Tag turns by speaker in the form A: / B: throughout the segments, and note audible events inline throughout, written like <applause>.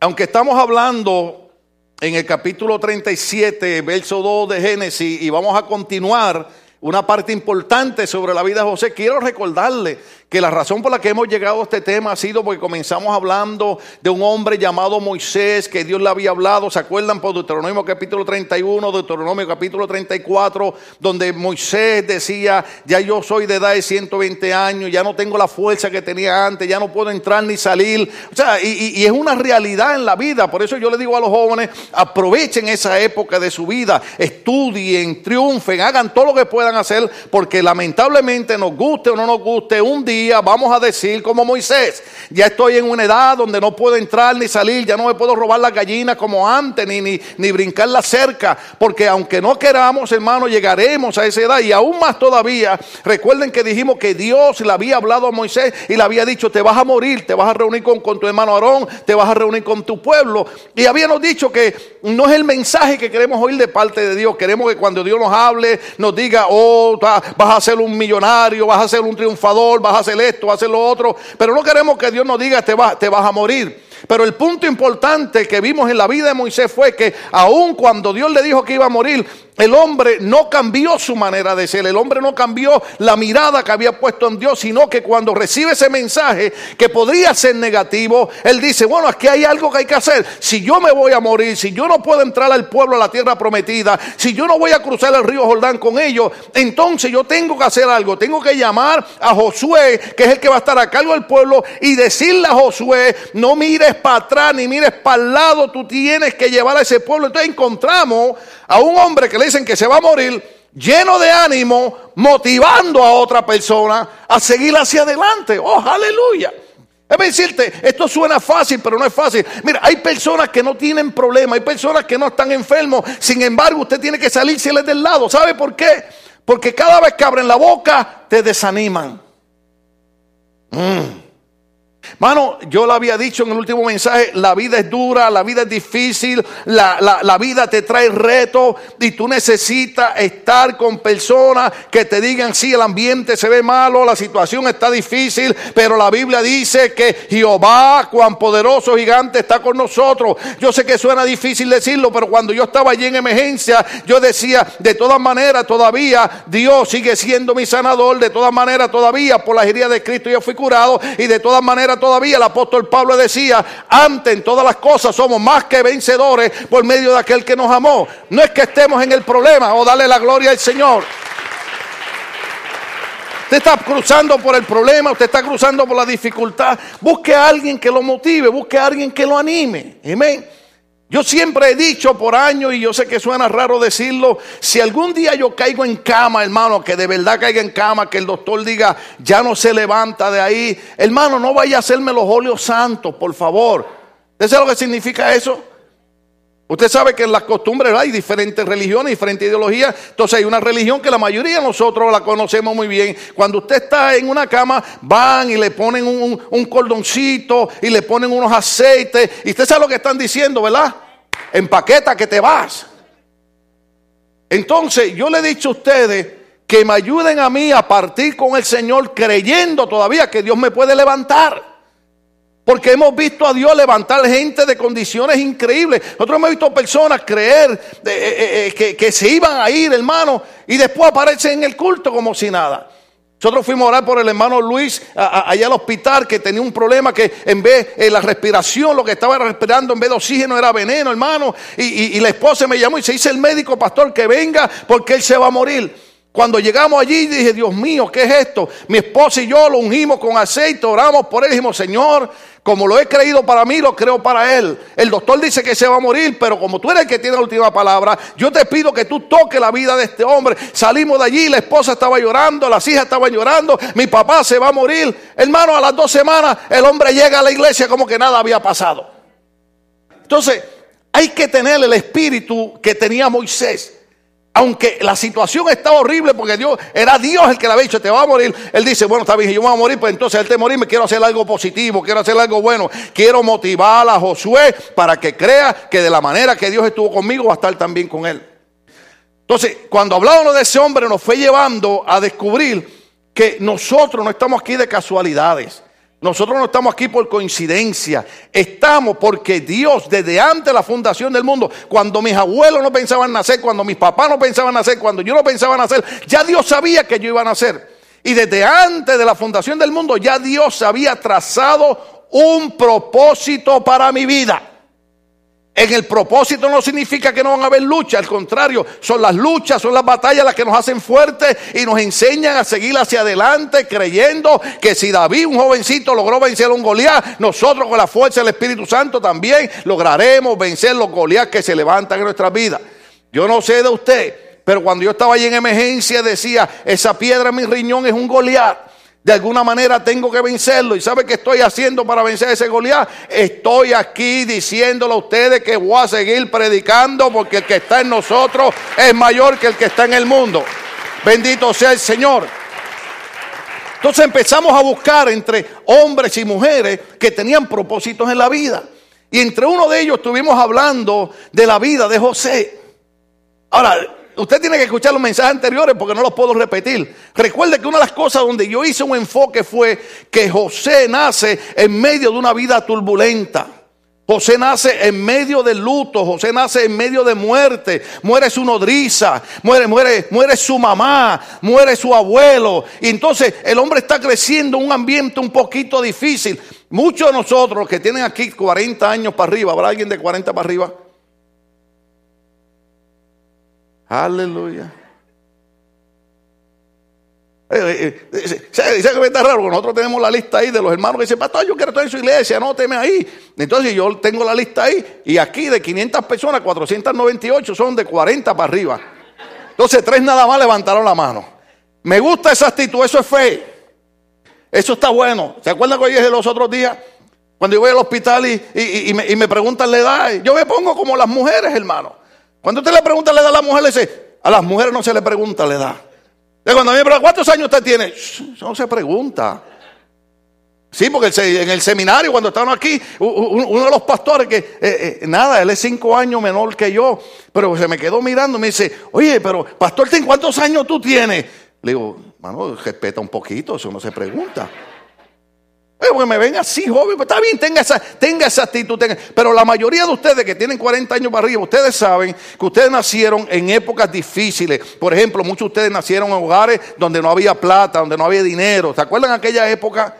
A: Aunque estamos hablando en el capítulo 37, verso 2 de Génesis, y vamos a continuar una parte importante sobre la vida de José, quiero recordarle que la razón por la que hemos llegado a este tema ha sido porque comenzamos hablando de un hombre llamado Moisés, que Dios le había hablado, ¿se acuerdan por Deuteronomio capítulo 31, Deuteronomio capítulo 34, donde Moisés decía, ya yo soy de edad de 120 años, ya no tengo la fuerza que tenía antes, ya no puedo entrar ni salir. O sea, y, y es una realidad en la vida, por eso yo le digo a los jóvenes, aprovechen esa época de su vida, estudien, triunfen, hagan todo lo que puedan hacer, porque lamentablemente nos guste o no nos guste, un día vamos a decir como Moisés, ya estoy en una edad donde no puedo entrar ni salir, ya no me puedo robar la gallina como antes, ni, ni, ni brincar la cerca, porque aunque no queramos, hermano, llegaremos a esa edad y aún más todavía, recuerden que dijimos que Dios le había hablado a Moisés y le había dicho, te vas a morir, te vas a reunir con, con tu hermano Aarón, te vas a reunir con tu pueblo. Y habíamos dicho que no es el mensaje que queremos oír de parte de Dios, queremos que cuando Dios nos hable, nos diga, oh, vas a ser un millonario, vas a ser un triunfador, vas a hacer esto, vas hacer lo otro, pero no queremos que Dios nos diga, te, te vas a morir. Pero el punto importante que vimos en la vida de Moisés fue que aun cuando Dios le dijo que iba a morir, el hombre no cambió su manera de ser, el hombre no cambió la mirada que había puesto en Dios, sino que cuando recibe ese mensaje que podría ser negativo, él dice, bueno, aquí hay algo que hay que hacer. Si yo me voy a morir, si yo no puedo entrar al pueblo, a la tierra prometida, si yo no voy a cruzar el río Jordán con ellos, entonces yo tengo que hacer algo, tengo que llamar a Josué, que es el que va a estar a cargo del pueblo, y decirle a Josué, no mires para atrás ni mires para el lado, tú tienes que llevar a ese pueblo. Entonces encontramos a un hombre que le dicen que se va a morir, lleno de ánimo, motivando a otra persona a seguir hacia adelante. Oh, aleluya. Es decirte, esto suena fácil, pero no es fácil. Mira, hay personas que no tienen problema, hay personas que no están enfermos. Sin embargo, usted tiene que salirse del lado. ¿Sabe por qué? Porque cada vez que abren la boca, te desaniman. Mm. Mano, yo lo había dicho en el último mensaje, la vida es dura, la vida es difícil, la, vida te trae retos y tú necesitas estar con personas que te digan, sí, el ambiente se ve malo, la situación está difícil, pero la Biblia dice que Jehová, cuán poderoso gigante, está con nosotros. Yo sé que suena difícil decirlo, pero cuando yo estaba allí en emergencia, yo decía, de todas maneras, todavía Dios sigue siendo mi sanador, de todas maneras, todavía por la herida de Cristo yo fui curado y de todas maneras, todavía el apóstol Pablo decía, antes en todas las cosas somos más que vencedores por medio de aquel que nos amó. No es que estemos en el problema o darle la gloria al Señor. Usted está cruzando por el problema, usted está cruzando por la dificultad. Busque a alguien que lo motive, busque a alguien que lo anime. Amén. Yo siempre he dicho por años, y yo sé que suena raro decirlo, si algún día yo caigo en cama, hermano, que de verdad caiga en cama, que el doctor diga, ya no se levanta de ahí, hermano, no vaya a hacerme los óleos santos, por favor. ¿Usted lo que significa eso? Usted sabe que en las costumbres hay diferentes religiones, diferentes ideologías. Entonces hay una religión que la mayoría de nosotros la conocemos muy bien. Cuando usted está en una cama, van y le ponen un, un cordoncito y le ponen unos aceites. Y usted sabe lo que están diciendo, ¿verdad? Empaqueta que te vas. Entonces yo le he dicho a ustedes que me ayuden a mí a partir con el Señor creyendo todavía que Dios me puede levantar. Porque hemos visto a Dios levantar gente de condiciones increíbles. Nosotros hemos visto personas creer eh, eh, eh, que, se iban a ir, hermano, y después aparecen en el culto como si nada. Nosotros fuimos a orar por el hermano Luis allá al hospital que tenía un problema que en vez de la respiración, lo que estaba respirando en vez de oxígeno era veneno, hermano. Y, y la esposa me llamó y se dice el médico, pastor, que venga porque él se va a morir. Cuando llegamos allí dije, Dios mío, ¿qué es esto? Mi esposa y yo lo ungimos con aceite, oramos por él, dijimos, Señor, como lo he creído para mí, lo creo para él. El doctor dice que se va a morir, pero como tú eres el que tiene la última palabra, yo te pido que tú toques la vida de este hombre. Salimos de allí, la esposa estaba llorando, las hijas estaban llorando, mi papá se va a morir. Hermano, a las dos semanas el hombre llega a la iglesia como que nada había pasado. Entonces, hay que tener el espíritu que tenía Moisés aunque la situación está horrible porque Dios era Dios el que le había dicho, te va a morir. Él dice, bueno, está bien, yo me voy a morir, pues entonces él te morir, me quiero hacer algo positivo, quiero hacer algo bueno. Quiero motivar a Josué para que crea que de la manera que Dios estuvo conmigo va a estar también con él. Entonces, cuando hablábamos de ese hombre, nos fue llevando a descubrir que nosotros no estamos aquí de casualidades. Nosotros no estamos aquí por coincidencia, estamos porque Dios desde antes de la fundación del mundo, cuando mis abuelos no pensaban nacer, cuando mis papás no pensaban nacer, cuando yo no pensaba nacer, ya Dios sabía que yo iba a nacer. Y desde antes de la fundación del mundo ya Dios había trazado un propósito para mi vida. En el propósito no significa que no van a haber luchas, al contrario, son las luchas, son las batallas las que nos hacen fuertes y nos enseñan a seguir hacia adelante creyendo que si David, un jovencito, logró vencer a un Goliat, nosotros con la fuerza del Espíritu Santo también lograremos vencer los Goliat que se levantan en nuestras vidas. Yo no sé de usted, pero cuando yo estaba ahí en emergencia decía, esa piedra en mi riñón es un Goliat. De alguna manera tengo que vencerlo. ¿Y sabe qué estoy haciendo para vencer ese Goliat? Estoy aquí diciéndole a ustedes que voy a seguir predicando porque el que está en nosotros es mayor que el que está en el mundo. Bendito sea el Señor. Entonces empezamos a buscar entre hombres y mujeres que tenían propósitos en la vida. Y entre uno de ellos estuvimos hablando de la vida de José. Ahora, Usted tiene que escuchar los mensajes anteriores porque no los puedo repetir. Recuerde que una de las cosas donde yo hice un enfoque fue que José nace en medio de una vida turbulenta. José nace en medio de luto, José nace en medio de muerte, muere su nodriza, muere, muere, muere su mamá, muere su abuelo. Y entonces el hombre está creciendo en un ambiente un poquito difícil. Muchos de nosotros que tienen aquí 40 años para arriba, ¿habrá alguien de 40 para arriba? Aleluya. Eh, eh, eh, dice que me está raro, nosotros tenemos la lista ahí de los hermanos que dicen, pastor, yo quiero estar en su iglesia, anóteme ahí. Entonces yo tengo la lista ahí, y aquí de 500 personas, 498 son de 40 para arriba. Entonces tres nada más levantaron la mano. Me gusta esa actitud, eso es fe. Eso está bueno. ¿Se acuerdan que hoy dije los otros días? Cuando yo voy al hospital y me preguntan la edad, yo me pongo como las mujeres, hermano. Cuando usted le pregunta la edad a la mujer, le dice, a las mujeres no se le pregunta la edad. Y cuando a mí me pregunta, ¿cuántos años usted tiene? no se pregunta. Sí, porque en el seminario, cuando estaban aquí, uno de los pastores que, eh, eh, nada, él es cinco años menor que yo, pero se me quedó mirando, me dice, oye, pero pastor, ¿cuántos años tú tienes? Le digo, mano, respeta un poquito, eso no se pregunta. Porque me ven así, joven, pues está bien, tenga esa, tenga esa actitud. Pero la mayoría de ustedes que tienen 40 años para arriba, ustedes saben que ustedes nacieron en épocas difíciles. Por ejemplo, muchos de ustedes nacieron en hogares donde no había plata, donde no había dinero. ¿Se acuerdan aquella época?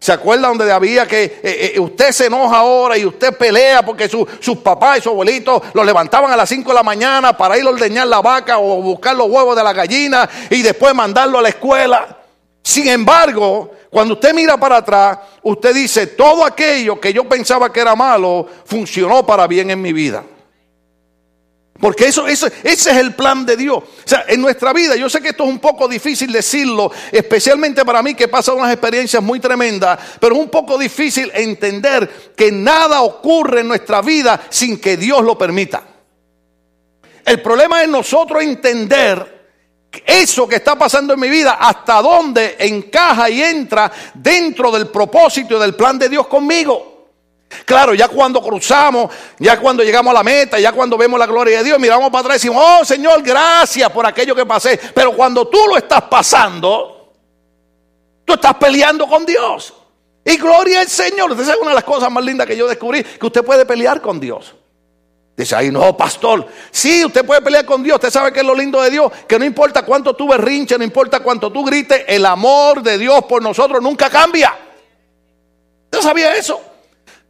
A: ¿Se acuerdan donde había que eh, eh, usted se enoja ahora y usted pelea porque sus papás y su abuelito lo levantaban a las 5 de la mañana para ir a ordeñar la vaca o buscar los huevos de la gallina y después mandarlo a la escuela? Sin embargo, cuando usted mira para atrás, usted dice, todo aquello que yo pensaba que era malo, funcionó para bien en mi vida. Porque eso, ese es el plan de Dios. O sea, en nuestra vida, yo sé que esto es un poco difícil decirlo, especialmente para mí que he pasado unas experiencias muy tremendas, pero es un poco difícil entender que nada ocurre en nuestra vida sin que Dios lo permita. El problema es nosotros entender eso que está pasando en mi vida, hasta dónde encaja y entra dentro del propósito y del plan de Dios conmigo. Claro, ya cuando cruzamos, ya cuando llegamos a la meta, ya cuando vemos la gloria de Dios, miramos para atrás y decimos, oh Señor, gracias por aquello que pasé. Pero cuando tú lo estás pasando, tú estás peleando con Dios. Y gloria al Señor. Esa es una de las cosas más lindas que yo descubrí, que usted puede pelear con Dios. Dice ahí, no, pastor. Sí, usted puede pelear con Dios. Usted sabe que es lo lindo de Dios. Que no importa cuánto tú berrinches, no importa cuánto tú grites, el amor de Dios por nosotros nunca cambia. ¿Usted sabía eso?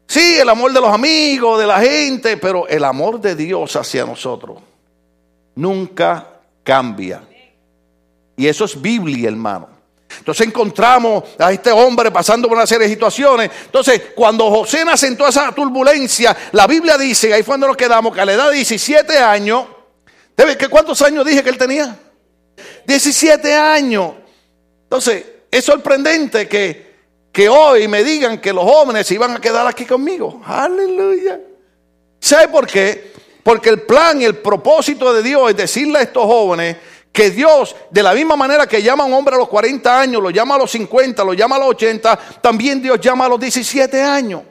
A: Sí, el amor de los amigos, de la gente, pero el amor de Dios hacia nosotros nunca cambia. Y eso es Biblia, hermano. Entonces encontramos a este hombre pasando por una serie de situaciones. Entonces, cuando José nace en toda esa turbulencia, la Biblia dice, ahí fue donde nos quedamos, que a la edad de 17 años, ¿que ¿cuántos años dije que él tenía? 17 años. Entonces, es sorprendente que, que hoy me digan que los jóvenes se iban a quedar aquí conmigo. Aleluya. ¿Sabe por qué? Porque el plan y el propósito de Dios es decirle a estos jóvenes, que Dios, de la misma manera que llama a un hombre a los 40 años, lo llama a los 50, lo llama a los 80, también Dios llama a los 17 años.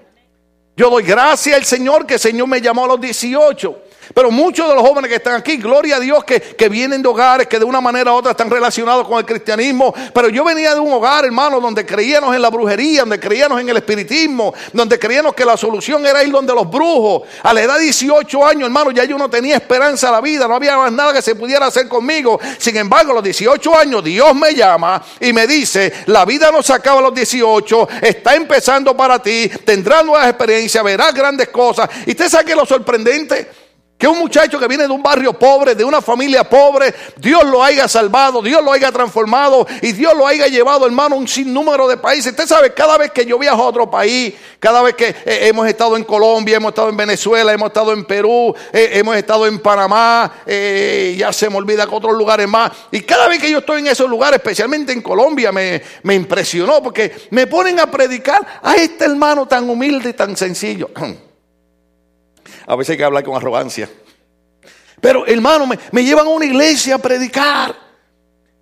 A: Yo doy gracias al Señor que el Señor me llamó a los 18. Pero muchos de los jóvenes que están aquí, gloria a Dios, que, vienen de hogares que de una manera u otra están relacionados con el cristianismo. Pero yo venía de un hogar, hermano, donde creíamos en la brujería, donde creíamos en el espiritismo, donde creíamos que la solución era ir donde los brujos. A la edad de 18 años, hermano, ya yo no tenía esperanza a la vida, no había más nada que se pudiera hacer conmigo. Sin embargo, a los 18 años, Dios me llama y me dice, la vida no se acaba a los 18, está empezando para ti, tendrás nuevas experiencias, verás grandes cosas. Y usted sabe que lo sorprendente que un muchacho que viene de un barrio pobre, de una familia pobre, Dios lo haya salvado, Dios lo haya transformado y Dios lo haya llevado, hermano, un sinnúmero de países. Usted sabe, cada vez que yo viajo a otro país, cada vez que eh, hemos estado en Colombia, hemos estado en Venezuela, hemos estado en Perú, eh, hemos estado en Panamá, eh, ya se me olvida que otros lugares más. Y cada vez que yo estoy en esos lugares, especialmente en Colombia, me, me impresionó porque me ponen a predicar a este hermano tan humilde y tan sencillo. <clears throat> A veces hay que hablar con arrogancia. Pero hermano, me, llevan a una iglesia a predicar.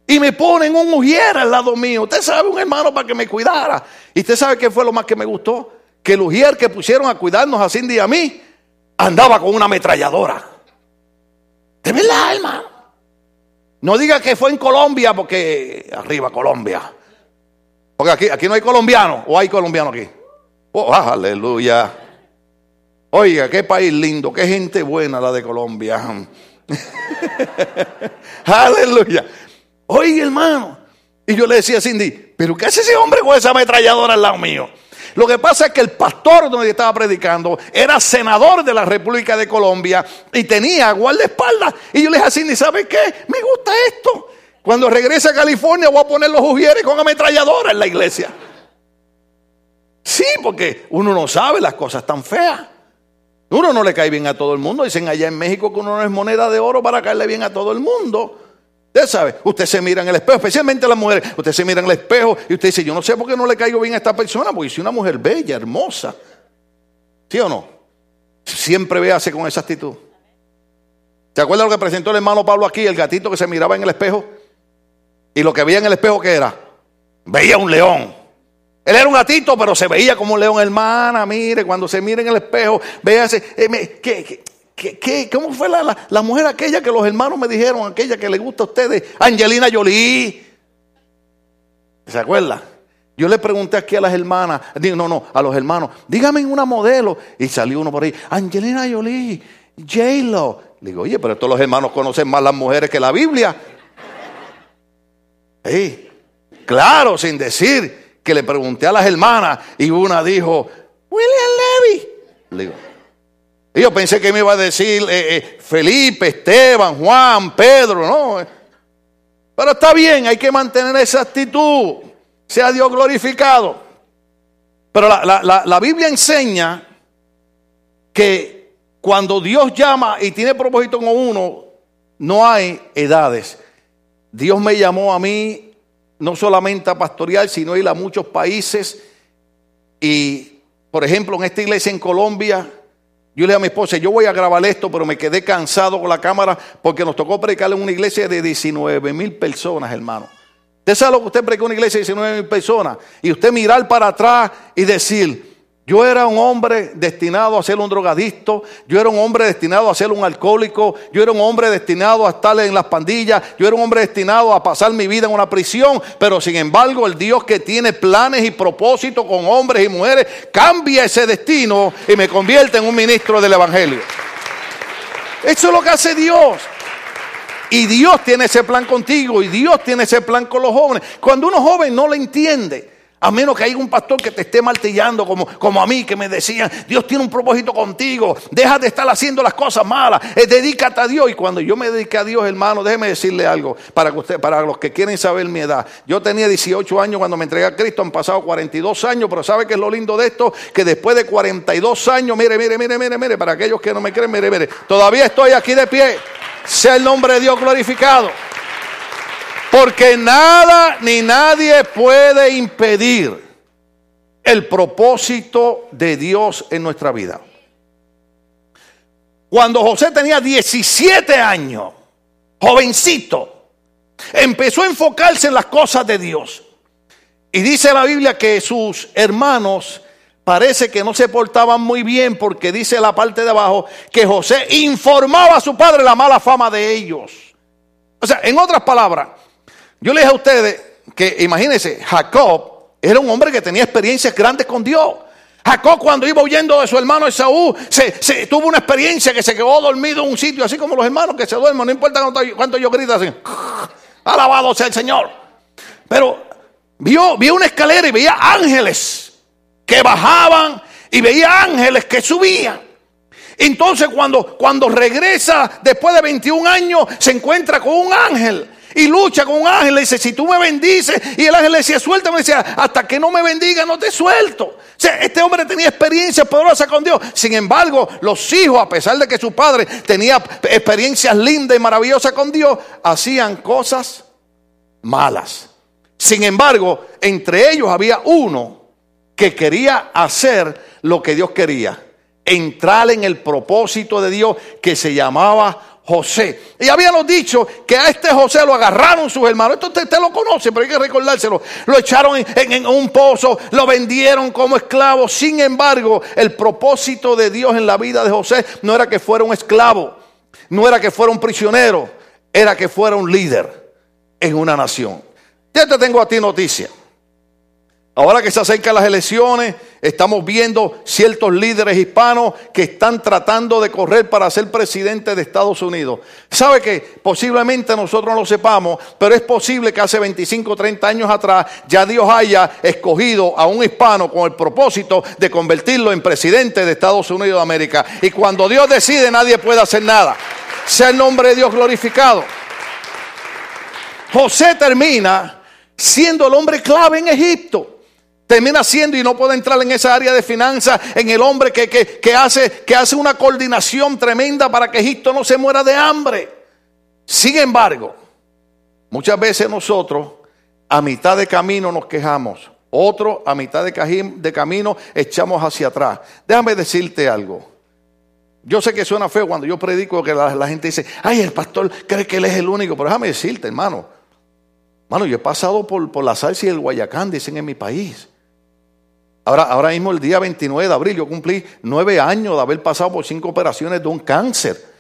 A: Y me ponen un ujier al lado mío. Usted sabe, un hermano para que me cuidara. Y usted sabe qué fue lo más que me gustó. Que el ujier que pusieron a cuidarnos a Cindy y a mí andaba con una ametralladora. De verdad, hermano. No diga que fue en Colombia porque arriba Colombia. Porque aquí, aquí no hay colombiano. ¿O hay colombiano aquí? Oh, aleluya. Oiga, qué país lindo, qué gente buena la de Colombia. <laughs> Aleluya. Oiga, hermano. Y yo le decía a Cindy, ¿pero qué hace ese hombre con esa ametralladora al lado mío? Lo que pasa es que el pastor donde estaba predicando era senador de la República de Colombia y tenía guardaespaldas. Y yo le dije a Cindy, ¿sabe qué? Me gusta esto. Cuando regrese a California voy a poner los ujieres con ametralladora en la iglesia. Sí, porque uno no sabe las cosas tan feas. Uno no le cae bien a todo el mundo. Dicen allá en México que uno no es moneda de oro para caerle bien a todo el mundo. Usted sabe, usted se mira en el espejo, especialmente las mujeres. Usted se mira en el espejo y usted dice, yo no sé por qué no le caigo bien a esta persona, porque si una mujer bella, hermosa. ¿Sí o no? Siempre véase con esa actitud. ¿Se acuerda lo que presentó el hermano Pablo aquí? El gatito que se miraba en el espejo. Y lo que veía en el espejo, ¿qué era? Veía un león. Él era un gatito, pero se veía como un león, hermana. Mire, cuando se mire en el espejo, véase. Eh, ¿qué, qué, cómo fue la, mujer aquella que los hermanos me dijeron, aquella que le gusta a ustedes? Angelina Jolie. ¿Se acuerda? Yo le pregunté aquí a las hermanas, no, no, a los hermanos, dígame una modelo. Y salió uno por ahí, Angelina Jolie, J-Lo. Le digo, oye, pero todos los hermanos conocen más las mujeres que la Biblia. <laughs> Claro, sin decir que le pregunté a las hermanas y una dijo, William Levy. y yo pensé que me iba a decir eh, eh, Felipe, Esteban, Juan, Pedro, no. Pero está bien, hay que mantener esa actitud. Sea Dios glorificado. Pero la, la Biblia enseña que cuando Dios llama y tiene propósito con uno, no hay edades. Dios me llamó a mí no solamente a pastorear, sino ir a muchos países. Y, por ejemplo, en esta iglesia en Colombia, yo le dije a mi esposa, yo voy a grabar esto, pero me quedé cansado con la cámara porque nos tocó predicar en una iglesia de 19 mil personas, hermano. Usted sabe lo que usted predicó en una iglesia de 19 mil personas. Y usted mirar para atrás y decir, yo era un hombre destinado a ser un drogadicto, yo era un hombre destinado a ser un alcohólico, yo era un hombre destinado a estar en las pandillas, yo era un hombre destinado a pasar mi vida en una prisión, pero sin embargo el Dios que tiene planes y propósitos con hombres y mujeres cambia ese destino y me convierte en un ministro del Evangelio. Eso es lo que hace Dios. Y Dios tiene ese plan contigo y Dios tiene ese plan con los jóvenes. Cuando uno joven no lo entiende, a menos que haya un pastor que te esté martillando como, como a mí, que me decían, Dios tiene un propósito contigo, deja de estar haciendo las cosas malas, eh, dedícate a Dios. Y cuando yo me dediqué a Dios, hermano, déjeme decirle algo, para, que usted, para los que quieren saber mi edad. Yo tenía 18 años cuando me entregué a Cristo, han pasado 42 años, pero ¿sabe qué es lo lindo de esto? Que después de 42 años, mire, mire, mire, mire, mire, para aquellos que no me creen, mire, mire, todavía estoy aquí de pie. Sea el nombre de Dios glorificado. Porque nada ni nadie puede impedir el propósito de Dios en nuestra vida. Cuando José tenía 17 años, jovencito, empezó a enfocarse en las cosas de Dios. Y dice la Biblia que sus hermanos parece que no se portaban muy bien porque dice la parte de abajo que José informaba a su padre la mala fama de ellos. O sea, en otras palabras, yo le dije a ustedes que imagínense, Jacob era un hombre que tenía experiencias grandes con Dios. Jacob cuando iba huyendo de su hermano Esaú, se, tuvo una experiencia que se quedó dormido en un sitio, así como los hermanos que se duermen, no importa cuánto, yo grito así. Alabado sea el Señor. Pero vio, vio una escalera y veía ángeles que bajaban y veía ángeles que subían. Entonces cuando, cuando regresa después de 21 años, se encuentra con un ángel y lucha con un ángel. Le dice, si tú me bendices. Y el ángel le decía, suéltame. decía, hasta que no me bendiga, no te suelto. O sea, este hombre tenía experiencia poderosa con Dios. Sin embargo, los hijos, a pesar de que su padre tenía experiencias lindas y maravillosas con Dios, hacían cosas malas. Sin embargo, entre ellos había uno que quería hacer lo que Dios quería. Entrar en el propósito de Dios que se llamaba José. Y habíamos dicho que a este José lo agarraron sus hermanos. Esto usted, lo conoce, pero hay que recordárselo. Lo echaron en, un pozo, lo vendieron como esclavo. Sin embargo, el propósito de Dios en la vida de José no era que fuera un esclavo, no era que fuera un prisionero, era que fuera un líder en una nación. Ya te tengo a ti noticia. Ahora que se acercan las elecciones, estamos viendo ciertos líderes hispanos que están tratando de correr para ser presidente de Estados Unidos. ¿Sabe que posiblemente nosotros no lo sepamos, pero es posible que hace 25 o 30 años atrás ya Dios haya escogido a un hispano con el propósito de convertirlo en presidente de Estados Unidos de América? Y cuando Dios decide nadie puede hacer nada. Sea el nombre de Dios glorificado. José termina siendo el hombre clave en Egipto. Termina siendo y no puede entrar en esa área de finanzas, en el hombre que, hace, que hace una coordinación tremenda para que Egipto no se muera de hambre. Sin embargo, muchas veces nosotros a mitad de camino nos quejamos, otro a mitad de, camino echamos hacia atrás. Déjame decirte algo. Yo sé que suena feo cuando yo predico que la, gente dice, ay, el pastor cree que él es el único, pero déjame decirte, hermano. Hermano, yo he pasado por, por la salsa y el Guayacán, dicen en mi país. Ahora, ahora mismo, el día 29 de abril, yo cumplí nueve años de haber pasado por cinco operaciones de un cáncer.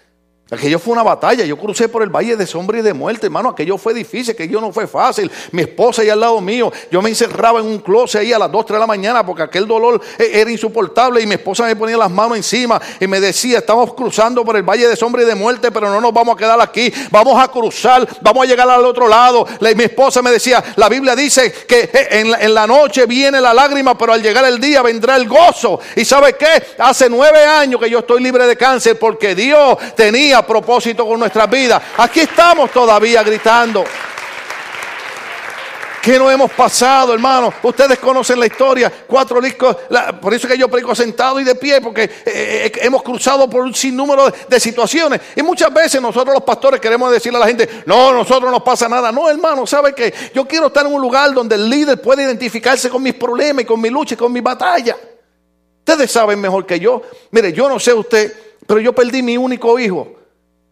A: Aquello fue una batalla. Yo crucé por el valle de sombra y de muerte, hermano. Aquello fue difícil, aquello no fue fácil. Mi esposa ahí al lado mío. Yo me encerraba en un closet ahí a las 2, 3 de la mañana porque aquel dolor eh, era insoportable. Y mi esposa me ponía las manos encima y me decía: Estamos cruzando por el valle de sombra y de muerte, pero no nos vamos a quedar aquí. Vamos a cruzar, vamos a llegar al otro lado. mi esposa me decía: La Biblia dice que en, en la noche viene la lágrima, pero al llegar el día vendrá el gozo. ¿Y sabe qué? Hace nueve años que yo estoy libre de cáncer porque Dios tenía propósito con nuestras vidas. Aquí estamos todavía gritando. que no hemos pasado, hermano? Ustedes conocen la historia, cuatro discos, por eso que yo predico sentado y de pie, porque eh, eh, hemos cruzado por un sinnúmero de, situaciones. Y muchas veces nosotros los pastores queremos decirle a la gente, no, nosotros no pasa nada. No, hermano, ¿sabe que Yo quiero estar en un lugar donde el líder puede identificarse con mis problemas y con mi lucha y con mi batalla. Ustedes saben mejor que yo. Mire, yo no sé usted, pero yo perdí mi único hijo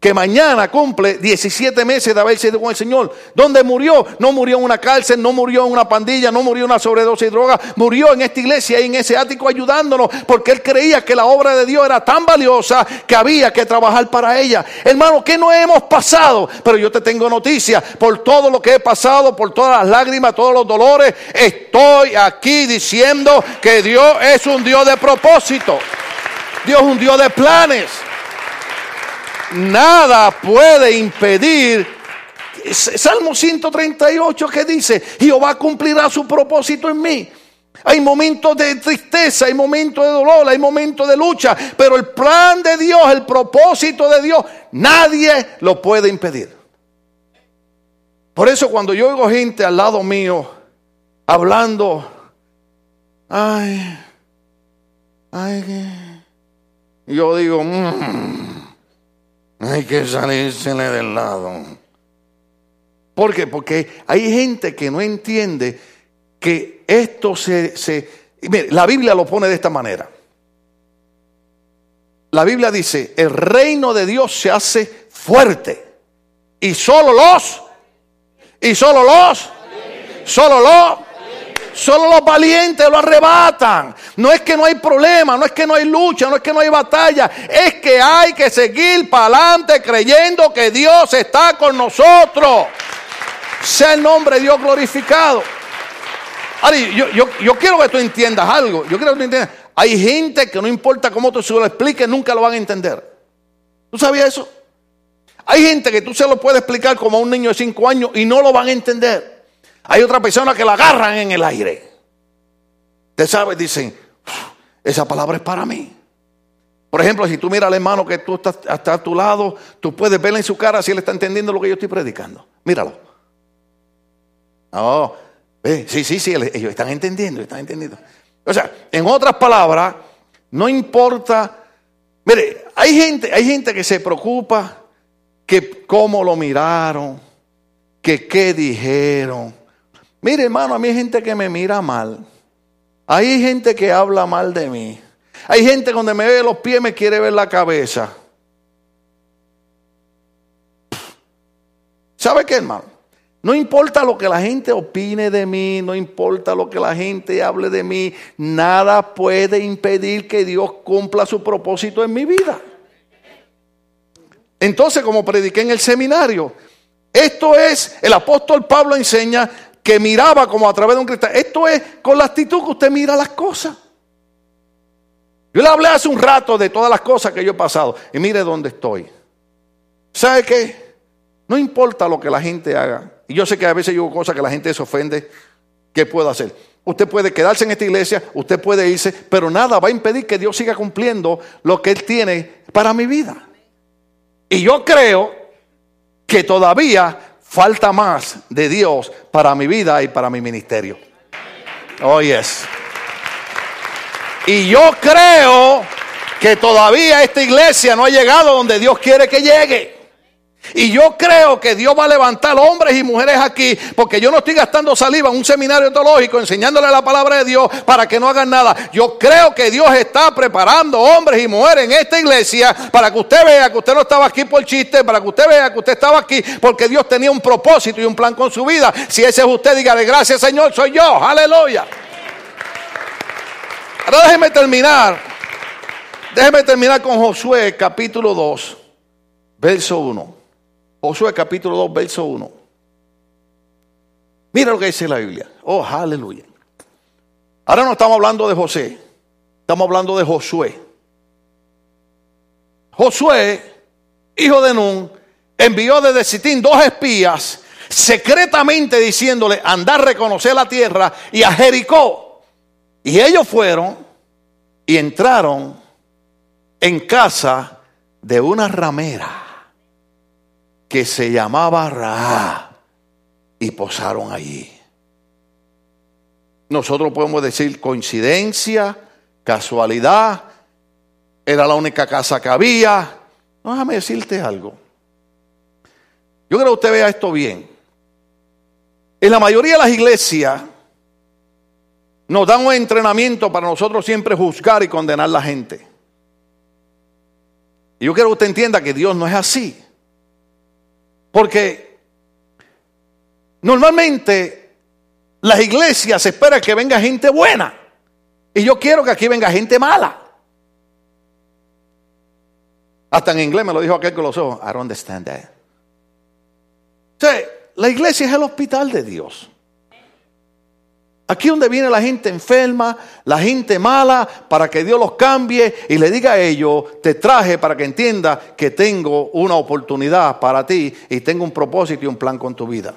A: que mañana cumple 17 meses de haber sido con el Señor. ¿Dónde murió? No murió en una cárcel, no murió en una pandilla, no murió en una sobredosis de droga, murió en esta iglesia y en ese ático ayudándonos porque él creía que la obra de Dios era tan valiosa que había que trabajar para ella. Hermano, que no hemos pasado, pero yo te tengo noticias por todo lo que he pasado, por todas las lágrimas, todos los dolores, estoy aquí diciendo que Dios es un Dios de propósito. Dios es un Dios de planes nada puede impedir. Salmo 138 que dice, Jehová cumplirá su propósito en mí. Hay momentos de tristeza, hay momentos de dolor, hay momentos de lucha, pero el plan de Dios, el propósito de Dios, nadie lo puede impedir. Por eso cuando yo oigo gente al lado mío hablando, ay, ay, yo digo, mmm, hay que salírsele del lado. ¿Por qué? Porque hay gente que no entiende que esto se... mire, la Biblia lo pone de esta manera. La Biblia dice, el reino de Dios se hace fuerte. Y solo los, y solo los, solo los, Solo los valientes lo arrebatan. No es que no hay problema, no es que no hay lucha, no es que no hay batalla. Es que hay que seguir para adelante creyendo que Dios está con nosotros. Sea el nombre de Dios glorificado. Ari, yo, yo, quiero que tú entiendas algo. Yo quiero que tú entiendas. Hay gente que no importa cómo tú se lo expliques, nunca lo van a entender. ¿Tú sabías eso? Hay gente que tú se lo puedes explicar como a un niño de 5 años y no lo van a entender. Hay otra persona que la agarran en el aire. Te sabes, dicen, esa palabra es para mí. Por ejemplo, si tú miras al hermano que tú estás, a tu lado, tú puedes verle en su cara si él está entendiendo lo que yo estoy predicando. Míralo. Oh, sí, sí, sí, ellos están entendiendo, están entendiendo. O sea, en otras palabras, no importa. Mire, hay gente, hay gente que se preocupa que cómo lo miraron, que qué dijeron. Mire, hermano, a mí hay gente que me mira mal. Hay gente que habla mal de mí. Hay gente donde me ve los pies me quiere ver la cabeza. ¿Sabe qué, hermano? No importa lo que la gente opine de mí, no importa lo que la gente hable de mí, nada puede impedir que Dios cumpla su propósito en mi vida. Entonces, como prediqué en el seminario, esto es, el apóstol Pablo enseña que miraba como a través de un cristal. Esto es con la actitud que usted mira las cosas. Yo le hablé hace un rato de todas las cosas que yo he pasado y mire dónde estoy. ¿Sabe qué? No importa lo que la gente haga. Y yo sé que a veces digo cosas que la gente se ofende. ¿Qué puedo hacer? Usted puede quedarse en esta iglesia, usted puede irse, pero nada va a impedir que Dios siga cumpliendo lo que Él tiene para mi vida. Y yo creo que todavía falta más de Dios para mi vida y para mi ministerio. Oh, yes. Y yo creo que todavía esta iglesia no ha llegado donde Dios quiere que llegue. Y yo creo que Dios va a levantar hombres y mujeres aquí, porque yo no estoy gastando saliva en un seminario teológico enseñándole la palabra de Dios para que no hagan nada. Yo creo que Dios está preparando hombres y mujeres en esta iglesia para que usted vea que usted no estaba aquí por chiste, para que usted vea que usted estaba aquí porque Dios tenía un propósito y un plan con su vida. Si ese es usted, dígale gracias Señor, soy yo. Aleluya. Ahora déjeme terminar. Déjeme terminar con Josué capítulo 2, verso 1. Josué capítulo 2, verso 1. Mira lo que dice la Biblia. Oh, aleluya. Ahora no estamos hablando de José, estamos hablando de Josué. Josué, hijo de Nun, envió desde Sitín dos espías secretamente diciéndole, andar a reconocer la tierra y a Jericó. Y ellos fueron y entraron en casa de una ramera que se llamaba Ra y posaron allí. Nosotros podemos decir coincidencia, casualidad, era la única casa que había. No, déjame decirte algo. Yo creo que usted vea esto bien. En la mayoría de las iglesias nos dan un entrenamiento para nosotros siempre juzgar y condenar a la gente. Y yo quiero que usted entienda que Dios no es así. Porque normalmente las iglesias esperan que venga gente buena. Y yo quiero que aquí venga gente mala. Hasta en inglés me lo dijo aquel con los ojos. I don't understand that. O sea, la iglesia es el hospital de Dios. Aquí donde viene la gente enferma, la gente mala, para que Dios los cambie y le diga a ellos, te traje para que entienda que tengo una oportunidad para ti y tengo un propósito y un plan con tu vida.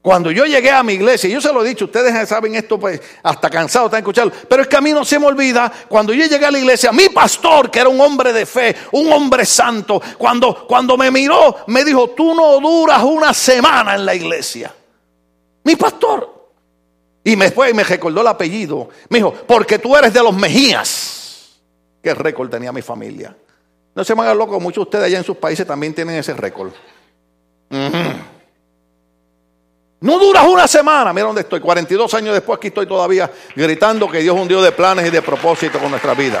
A: Cuando yo llegué a mi iglesia, yo se lo he dicho, ustedes saben esto, pues hasta cansados están escuchando, pero es que a mí no se me olvida, cuando yo llegué a la iglesia, mi pastor, que era un hombre de fe, un hombre santo, cuando, cuando me miró, me dijo, tú no duras una semana en la iglesia. Mi pastor, y después me recordó el apellido. Me dijo, porque tú eres de los Mejías. ¿Qué récord tenía mi familia? No se me hagan locos, muchos de ustedes allá en sus países también tienen ese récord. No duras una semana. Mira dónde estoy. 42 años después aquí estoy todavía gritando que Dios es un Dios de planes y de propósito con nuestra vida.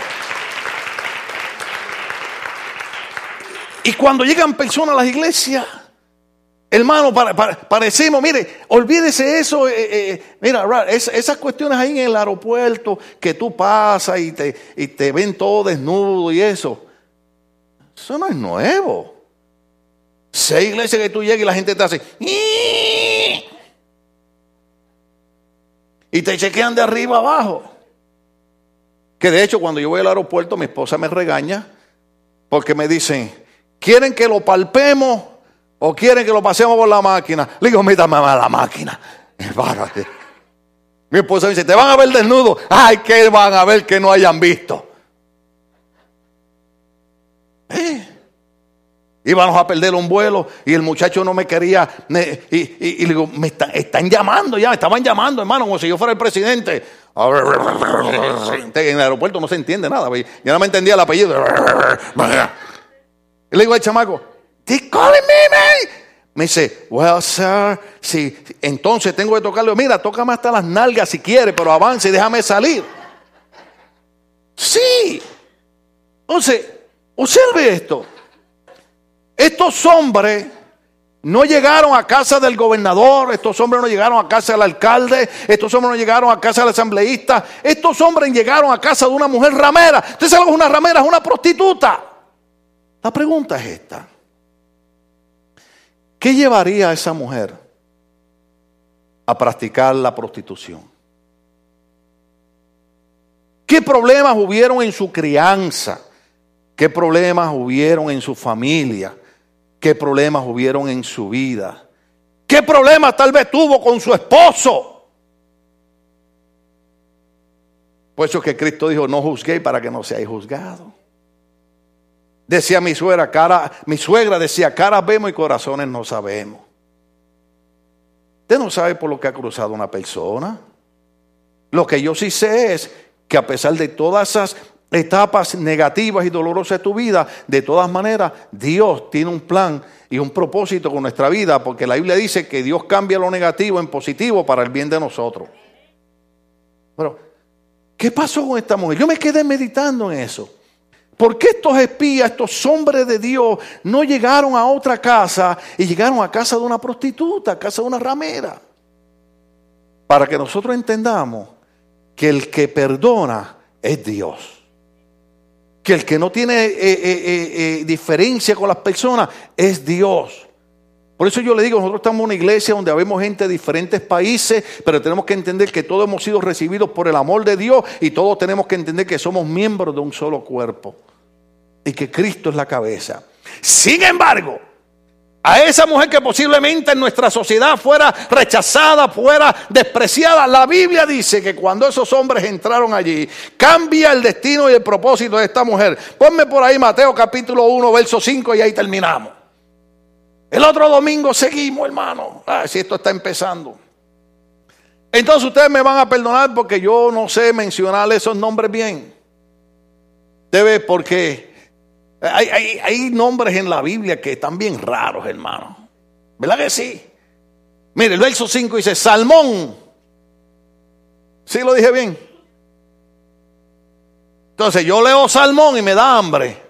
A: Y cuando llegan personas a las iglesias, Hermano, parecemos, mire, olvídese eso. Eh, eh, mira, esas cuestiones ahí en el aeropuerto que tú pasas y te, y te ven todo desnudo y eso. Eso no es nuevo. Seis iglesias que tú llegas y la gente te hace. Y te chequean de arriba abajo. Que de hecho, cuando yo voy al aeropuerto, mi esposa me regaña porque me dicen: ¿quieren que lo palpemos? ¿O quieren que lo pasemos por la máquina? Le digo, mítame a la máquina. Mi esposa me dice, ¿te van a ver desnudo? Ay, que van a ver que no hayan visto. ¿Eh? Íbamos a perder un vuelo y el muchacho no me quería. Y, y, le digo, me están llamando ya, me estaban llamando, hermano, como si yo fuera el presidente. En el aeropuerto no se entiende nada. Yo no me entendía el apellido. Y le digo al chamaco, They calling me. Me dice, well, sir, sí, entonces tengo que tocarle. Mira, tócame hasta las nalgas si quiere, pero avance y déjame salir. Sí. Entonces, observe esto. Estos hombres no llegaron a casa del gobernador, estos hombres no llegaron a casa del alcalde, estos hombres no llegaron a casa del asambleísta, estos hombres llegaron a casa de una mujer ramera. Usted sabe que una ramera es una prostituta. La pregunta es esta. ¿Qué llevaría a esa mujer a practicar la prostitución? ¿Qué problemas hubieron en su crianza? ¿Qué problemas hubieron en su familia? ¿Qué problemas hubieron en su vida? ¿Qué problemas tal vez tuvo con su esposo? Por eso que Cristo dijo, no juzguéis para que no seáis juzgados. Decía mi suegra, cara, mi suegra decía, caras vemos y corazones no sabemos. Usted no sabe por lo que ha cruzado una persona. Lo que yo sí sé es que a pesar de todas esas etapas negativas y dolorosas de tu vida, de todas maneras, Dios tiene un plan y un propósito con nuestra vida, porque la Biblia dice que Dios cambia lo negativo en positivo para el bien de nosotros. Pero, ¿qué pasó con esta mujer? Yo me quedé meditando en eso. ¿Por qué estos espías, estos hombres de Dios, no llegaron a otra casa y llegaron a casa de una prostituta, a casa de una ramera? Para que nosotros entendamos que el que perdona es Dios. Que el que no tiene eh, eh, eh, diferencia con las personas es Dios. Por eso yo le digo, nosotros estamos en una iglesia donde habemos gente de diferentes países, pero tenemos que entender que todos hemos sido recibidos por el amor de Dios y todos tenemos que entender que somos miembros de un solo cuerpo y que Cristo es la cabeza. Sin embargo, a esa mujer que posiblemente en nuestra sociedad fuera rechazada, fuera despreciada, la Biblia dice que cuando esos hombres entraron allí, cambia el destino y el propósito de esta mujer. Ponme por ahí Mateo capítulo 1, verso 5 y ahí terminamos. El otro domingo seguimos, hermano. Ah, si esto está empezando. Entonces ustedes me van a perdonar porque yo no sé mencionar esos nombres bien. Debe porque hay, hay, nombres en la Biblia que están bien raros, hermano. ¿Verdad que sí? Mire, el verso 5 dice, Salmón. ¿Sí lo dije bien? Entonces yo leo Salmón y me da hambre.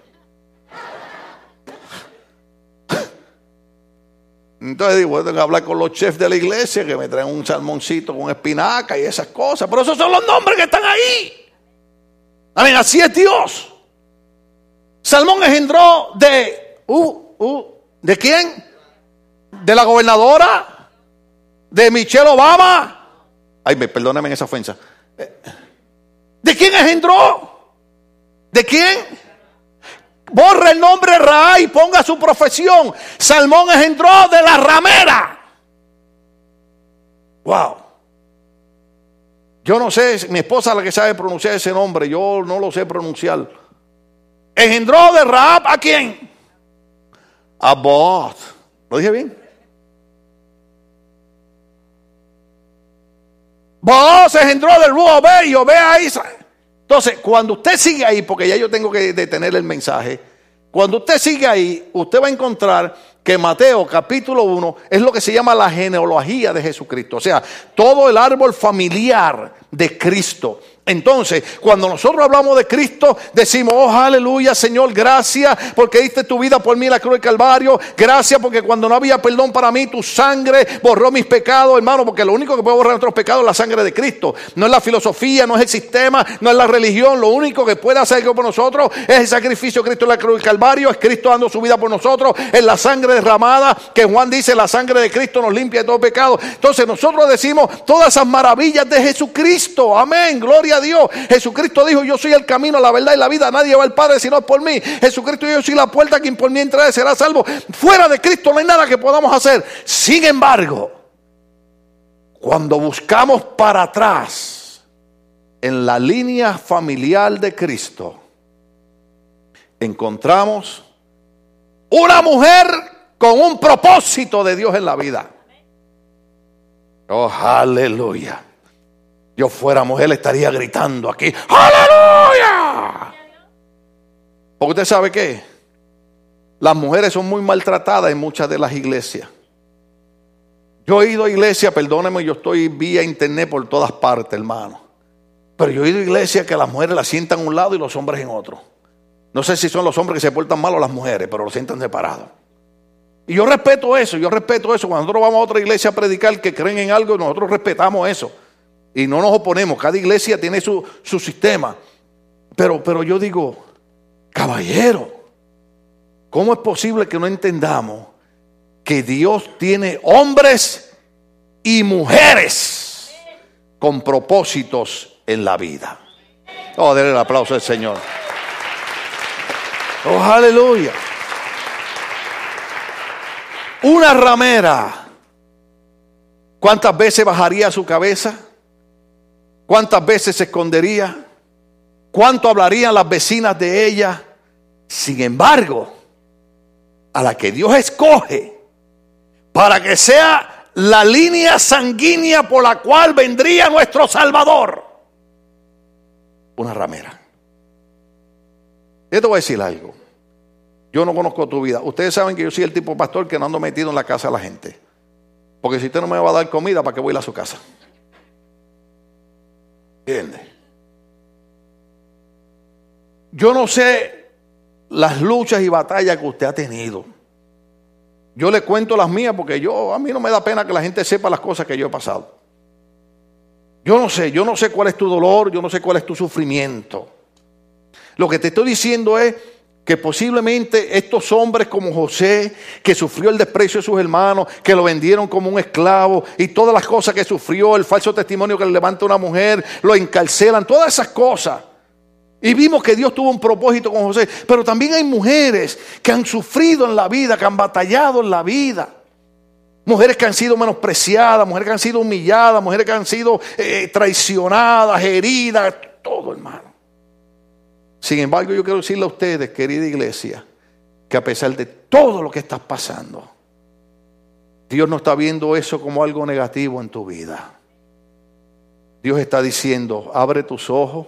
A: Entonces digo, tengo que hablar con los chefs de la iglesia que me traen un salmoncito con espinaca y esas cosas. Pero esos son los nombres que están ahí. Amén, así es Dios. Salmón engendró de, uh, uh, ¿de quién? De la gobernadora, de Michelle Obama. Ay, perdóname esa ofensa. ¿De quién engendró? ¿De quién? Borra el nombre Ra y ponga su profesión. Salmón engendró de la ramera. Wow. Yo no sé, mi esposa es la que sabe pronunciar ese nombre, yo no lo sé pronunciar. Engendró de Raab a quién? A Boaz. ¿Lo dije bien? Boaz engendró de Ruobé y Obé a Israel. Entonces, cuando usted sigue ahí, porque ya yo tengo que detener el mensaje, cuando usted sigue ahí, usted va a encontrar que Mateo capítulo 1 es lo que se llama la genealogía de Jesucristo. O sea, todo el árbol familiar de Cristo Entonces, cuando nosotros hablamos de Cristo, decimos, oh aleluya, Señor, gracias porque diste tu vida por mí en la cruz del Calvario. Gracias porque cuando no había perdón para mí, tu sangre borró mis pecados, hermano, porque lo único que puede borrar nuestros pecados es la sangre de Cristo. No es la filosofía, no es el sistema, no es la religión. Lo único que puede hacer por nosotros es el sacrificio de Cristo en la cruz del Calvario. Es Cristo dando su vida por nosotros. Es la sangre derramada que Juan dice, la sangre de Cristo nos limpia de todo pecado. Entonces nosotros decimos todas esas maravillas de Jesucristo. Amén, gloria Dios. Jesucristo dijo, yo soy el camino, la verdad y la vida. Nadie va al Padre si no es por mí. Jesucristo yo soy la puerta, quien por mí entra será salvo. Fuera de Cristo no hay nada que podamos hacer. Sin embargo, cuando buscamos para atrás en la línea familiar de Cristo, encontramos una mujer con un propósito de Dios en la vida. Oh, aleluya yo fuera mujer, estaría gritando aquí, aleluya. Porque usted sabe qué, las mujeres son muy maltratadas en muchas de las iglesias. Yo he ido a iglesia, perdóneme, yo estoy vía internet por todas partes, hermano. Pero yo he ido a iglesia que las mujeres las sientan a un lado y los hombres en otro. No sé si son los hombres que se portan mal o las mujeres, pero los sientan separados. Y yo respeto eso, yo respeto eso. Cuando nosotros vamos a otra iglesia a predicar que creen en algo, nosotros respetamos eso y no nos oponemos, cada iglesia tiene su, sistema. Pero, pero yo digo, caballero, ¿cómo es posible que no entendamos que Dios tiene hombres y mujeres con propósitos en la vida? Oh, denle el aplauso al Señor. Oh, aleluya. Una ramera, ¿cuántas veces bajaría su cabeza? ¿Cuántas veces se escondería? ¿Cuánto hablarían las vecinas de ella? Sin embargo, a la que Dios escoge para que sea la línea sanguínea por la cual vendría nuestro Salvador, una ramera. Yo te voy a decir algo. Yo no conozco tu vida. Ustedes saben que yo soy el tipo pastor que no ando metido en la casa de la gente. Porque si usted no me va a dar comida, ¿para qué voy a ir a su casa? Yo no sé las luchas y batallas que usted ha tenido. Yo le cuento las mías porque yo a mí no me da pena que la gente sepa las cosas que yo he pasado. Yo no sé, yo no sé cuál es tu dolor, yo no sé cuál es tu sufrimiento. Lo que te estoy diciendo es que posiblemente estos hombres como José, que sufrió el desprecio de sus hermanos, que lo vendieron como un esclavo y todas las cosas que sufrió, el falso testimonio que le levanta una mujer, lo encarcelan, todas esas cosas. Y vimos que Dios tuvo un propósito con José, pero también hay mujeres que han sufrido en la vida, que han batallado en la vida. Mujeres que han sido menospreciadas, mujeres que han sido humilladas, mujeres que han sido eh, traicionadas, heridas, todo hermano. Sin embargo, yo quiero decirle a ustedes, querida iglesia, que a pesar de todo lo que estás pasando, Dios no está viendo eso como algo negativo en tu vida. Dios está diciendo, abre tus ojos,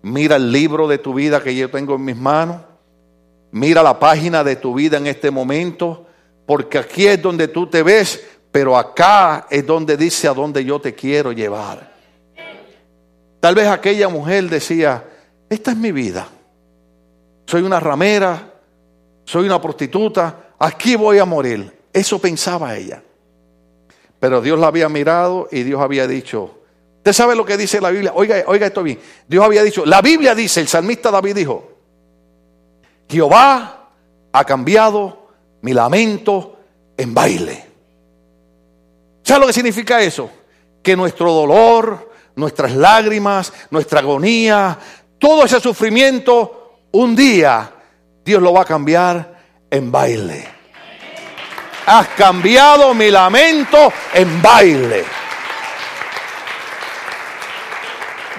A: mira el libro de tu vida que yo tengo en mis manos, mira la página de tu vida en este momento, porque aquí es donde tú te ves, pero acá es donde dice a dónde yo te quiero llevar. Tal vez aquella mujer decía, esta es mi vida. Soy una ramera, soy una prostituta, aquí voy a morir. Eso pensaba ella. Pero Dios la había mirado y Dios había dicho, ¿usted sabe lo que dice la Biblia? Oiga, oiga esto bien. Dios había dicho, la Biblia dice, el salmista David dijo, Jehová ha cambiado mi lamento en baile. ¿Sabe lo que significa eso? Que nuestro dolor, nuestras lágrimas, nuestra agonía, todo ese sufrimiento, un día Dios lo va a cambiar en baile. Has cambiado mi lamento en baile.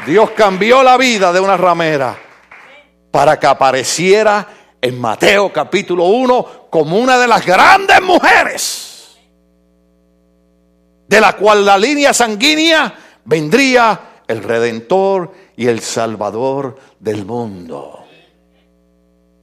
A: Dios cambió la vida de una ramera para que apareciera en Mateo capítulo 1 como una de las grandes mujeres, de la cual la línea sanguínea vendría el Redentor y el Salvador del mundo.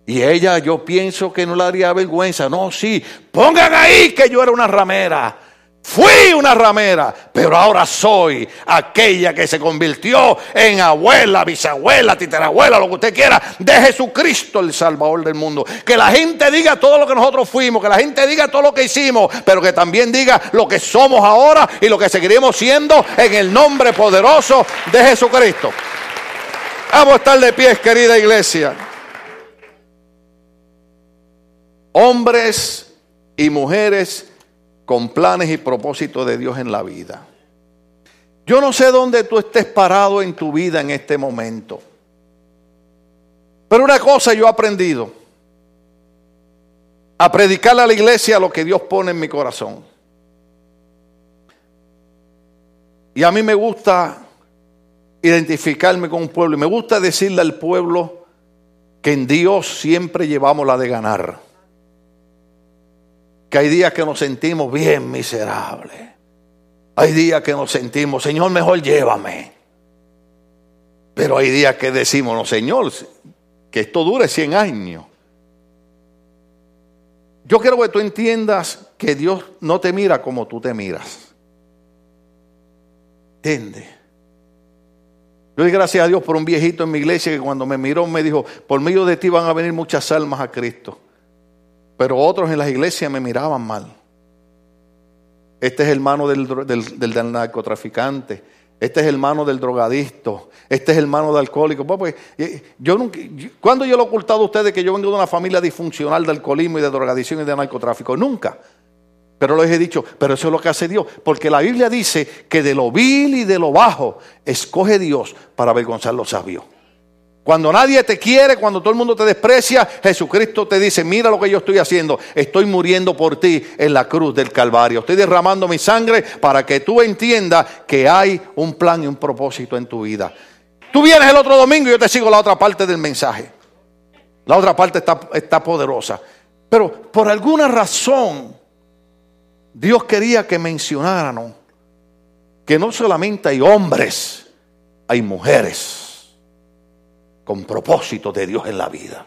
A: Y ella yo pienso que no le haría vergüenza. No, sí, pongan ahí que yo era una ramera. Fui una ramera, pero ahora soy aquella que se convirtió en abuela, bisabuela, titerabuela, lo que usted quiera, de Jesucristo, el Salvador del mundo. Que la gente diga todo lo que nosotros fuimos, que la gente diga todo lo que hicimos, pero que también diga lo que somos ahora y lo que seguiremos siendo en el nombre poderoso de Jesucristo. Vamos a estar de pie, querida iglesia. Hombres y mujeres con planes y propósitos de Dios en la vida. Yo no sé dónde tú estés parado en tu vida en este momento. Pero una cosa yo he aprendido. A predicarle a la iglesia lo que Dios pone en mi corazón. Y a mí me gusta identificarme con un pueblo. Y me gusta decirle al pueblo que en Dios siempre llevamos la de ganar que hay días que nos sentimos bien miserables. Hay días que nos sentimos, Señor, mejor llévame. Pero hay días que decimos, no, Señor, que esto dure 100 años. Yo quiero que tú entiendas que Dios no te mira como tú te miras. ¿Entiendes? Yo doy gracias a Dios por un viejito en mi iglesia que cuando me miró me dijo, por medio de ti van a venir muchas almas a Cristo. Pero otros en las iglesias me miraban mal. Este es hermano del, del, narcotraficante. Este es hermano del drogadicto. Este es hermano del alcohólico. Pues, pues, yo nunca, ¿Cuándo yo lo he ocultado a ustedes que yo vengo de una familia disfuncional de alcoholismo y de drogadicción y de narcotráfico? Nunca. Pero les he dicho, pero eso es lo que hace Dios. Porque la Biblia dice que de lo vil y de lo bajo escoge Dios para avergonzar los sabios. Cuando nadie te quiere, cuando todo el mundo te desprecia, Jesucristo te dice, mira lo que yo estoy haciendo, estoy muriendo por ti en la cruz del Calvario, estoy derramando mi sangre para que tú entiendas que hay un plan y un propósito en tu vida. Tú vienes el otro domingo y yo te sigo la otra parte del mensaje. La otra parte está, está poderosa. Pero por alguna razón, Dios quería que mencionáramos que no solamente hay hombres, hay mujeres con propósito de Dios en la vida.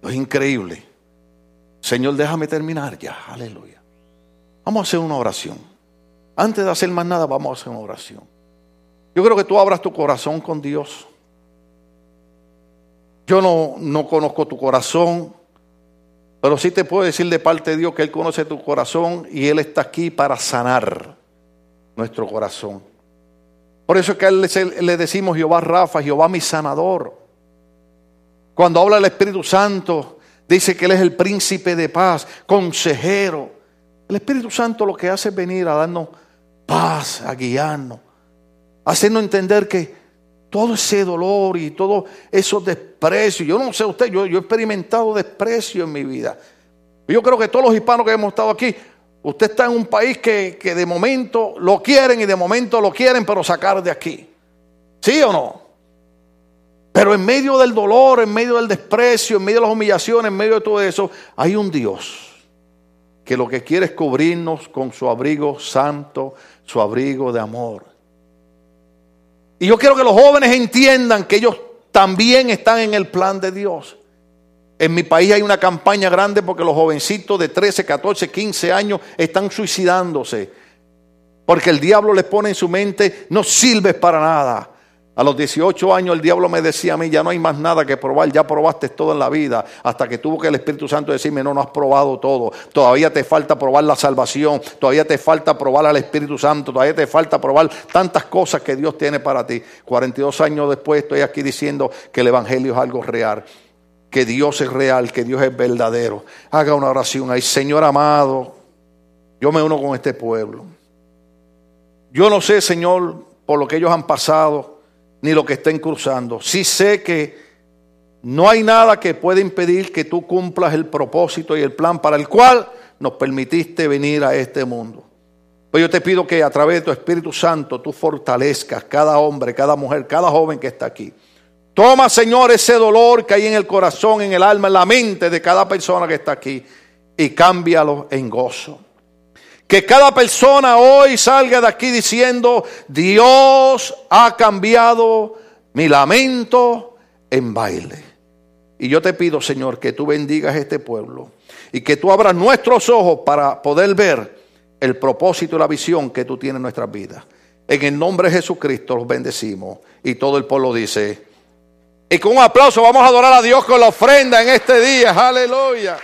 A: Es increíble. Señor, déjame terminar ya. Aleluya. Vamos a hacer una oración. Antes de hacer más nada, vamos a hacer una oración. Yo creo que tú abras tu corazón con Dios. Yo no, no conozco tu corazón, pero sí te puedo decir de parte de Dios que Él conoce tu corazón y Él está aquí para sanar nuestro corazón. Por eso es que a él le decimos Jehová Rafa, Jehová mi sanador. Cuando habla el Espíritu Santo, dice que Él es el príncipe de paz, consejero. El Espíritu Santo lo que hace es venir a darnos paz, a guiarnos, hacernos entender que todo ese dolor y todo esos desprecios, yo no sé usted, yo, yo he experimentado desprecio en mi vida. Yo creo que todos los hispanos que hemos estado aquí, Usted está en un país que, de momento lo quieren y de momento lo quieren, pero sacar de aquí. ¿Sí o no? Pero en medio del dolor, en medio del desprecio, en medio de las humillaciones, en medio de todo eso, hay un Dios que lo que quiere es cubrirnos con su abrigo santo, su abrigo de amor. Y yo quiero que los jóvenes entiendan que ellos también están en el plan de Dios. En mi país hay una campaña grande porque los jovencitos de 13, 14, 15 años están suicidándose. Porque el diablo les pone en su mente, no sirves para nada. A los 18 años el diablo me decía a mí, ya no hay más nada que probar, ya probaste todo en la vida, hasta que tuvo que el Espíritu Santo decirme, no, no has probado todo, todavía te falta probar la salvación, todavía te falta probar al Espíritu Santo, todavía te falta probar tantas cosas que Dios tiene para ti. 42 años después estoy aquí diciendo que el Evangelio es algo real que Dios es real, que Dios es verdadero. Haga una oración ahí. Señor amado, yo me uno con este pueblo. Yo no sé, Señor, por lo que ellos han pasado, ni lo que estén cruzando. Sí sé que no hay nada que pueda impedir que tú cumplas el propósito y el plan para el cual nos permitiste venir a este mundo. Pues yo te pido que a través de tu Espíritu Santo tú fortalezcas cada hombre, cada mujer, cada joven que está aquí. Toma, Señor, ese dolor que hay en el corazón, en el alma, en la mente de cada persona que está aquí y cámbialo en gozo. Que cada persona hoy salga de aquí diciendo, Dios ha cambiado mi lamento en baile. Y yo te pido, Señor, que tú bendigas este pueblo y que tú abras nuestros ojos para poder ver el propósito y la visión que tú tienes en nuestras vidas. En el nombre de Jesucristo los bendecimos. Y todo el pueblo dice, y con un aplauso vamos a adorar a Dios con la ofrenda en este día. Aleluya.